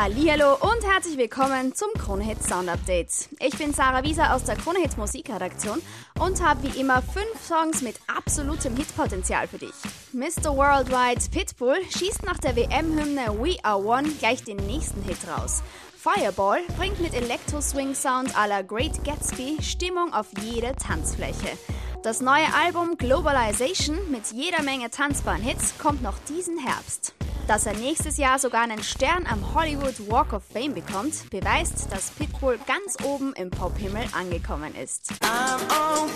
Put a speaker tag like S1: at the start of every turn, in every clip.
S1: Hallo und herzlich willkommen zum Kronehit Sound Update. Ich bin Sarah Wieser aus der Kronehit Musikredaktion und habe wie immer fünf Songs mit absolutem Hitpotenzial für dich. Mr. Worldwide Pitbull schießt nach der WM-Hymne We Are One gleich den nächsten Hit raus. Fireball bringt mit Elektro-Swing-Sound à la Great Gatsby Stimmung auf jede Tanzfläche. Das neue Album Globalization mit jeder Menge tanzbaren Hits kommt noch diesen Herbst. Dass er nächstes Jahr sogar einen Stern am Hollywood Walk of Fame bekommt, beweist, dass Pitbull ganz oben im Pophimmel angekommen ist.
S2: Fireball.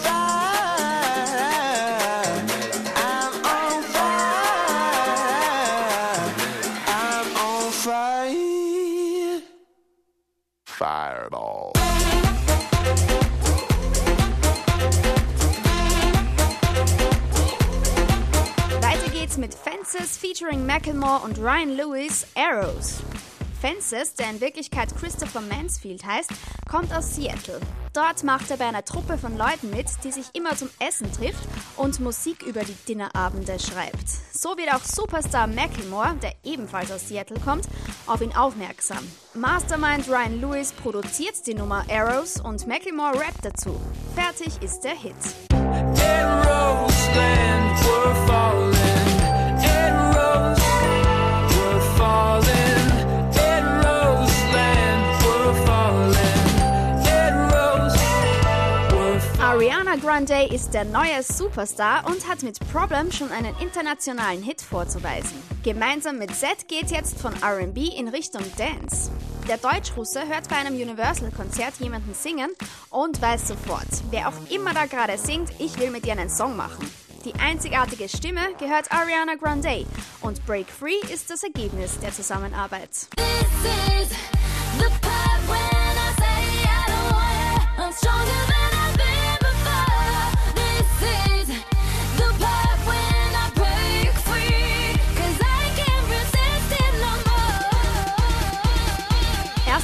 S1: Mit Fences featuring Macklemore und Ryan Lewis Arrows. Fences, der in Wirklichkeit Christopher Mansfield heißt, kommt aus Seattle. Dort macht er bei einer Truppe von Leuten mit, die sich immer zum Essen trifft und Musik über die Dinnerabende schreibt. So wird auch Superstar Macklemore, der ebenfalls aus Seattle kommt, auf ihn aufmerksam. Mastermind Ryan Lewis produziert die Nummer Arrows und Macklemore rappt dazu. Fertig ist der Hit.
S3: Arrows
S1: Ariana Grande ist der neue Superstar und hat mit Problem schon einen internationalen Hit vorzuweisen. Gemeinsam mit Z geht jetzt von RB in Richtung Dance. Der Deutschrusse hört bei einem Universal-Konzert jemanden singen und weiß sofort, wer auch immer da gerade singt, ich will mit ihr einen Song machen. Die einzigartige Stimme gehört Ariana Grande und Break Free ist das Ergebnis der Zusammenarbeit.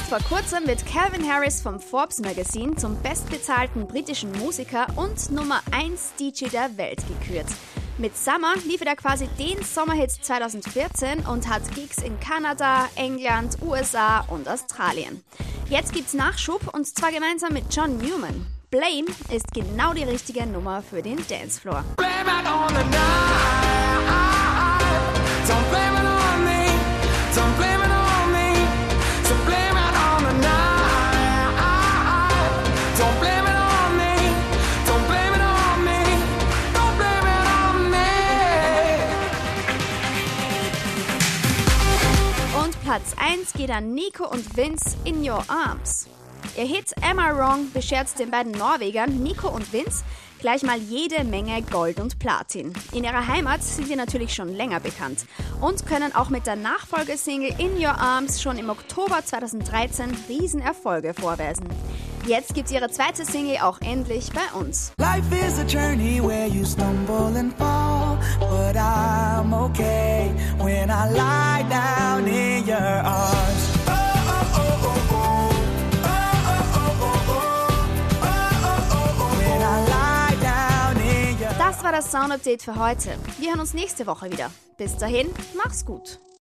S1: Vor kurzem wird Calvin Harris vom Forbes Magazine zum bestbezahlten britischen Musiker und Nummer 1 DJ der Welt gekürt. Mit Summer liefert er quasi den Sommerhit 2014 und hat Gigs in Kanada, England, USA und Australien. Jetzt gibt's Nachschub und zwar gemeinsam mit John Newman. Blame ist genau die richtige Nummer für den Dancefloor.
S3: Blame
S1: Platz 1 geht an Nico und Vince in Your Arms. Ihr Hit Am I Wrong beschert den beiden Norwegern Nico und Vince gleich mal jede Menge Gold und Platin. In ihrer Heimat sind sie natürlich schon länger bekannt und können auch mit der Nachfolgesingle In Your Arms schon im Oktober 2013 Riesenerfolge vorweisen. Jetzt gibt's ihre zweite Single auch endlich bei uns.
S4: Life is a journey where you stumble and fall, but I'm okay when I lie down in your arms.
S1: Das war das Sound Update für heute. Wir hören uns nächste Woche wieder. Bis dahin, mach's gut.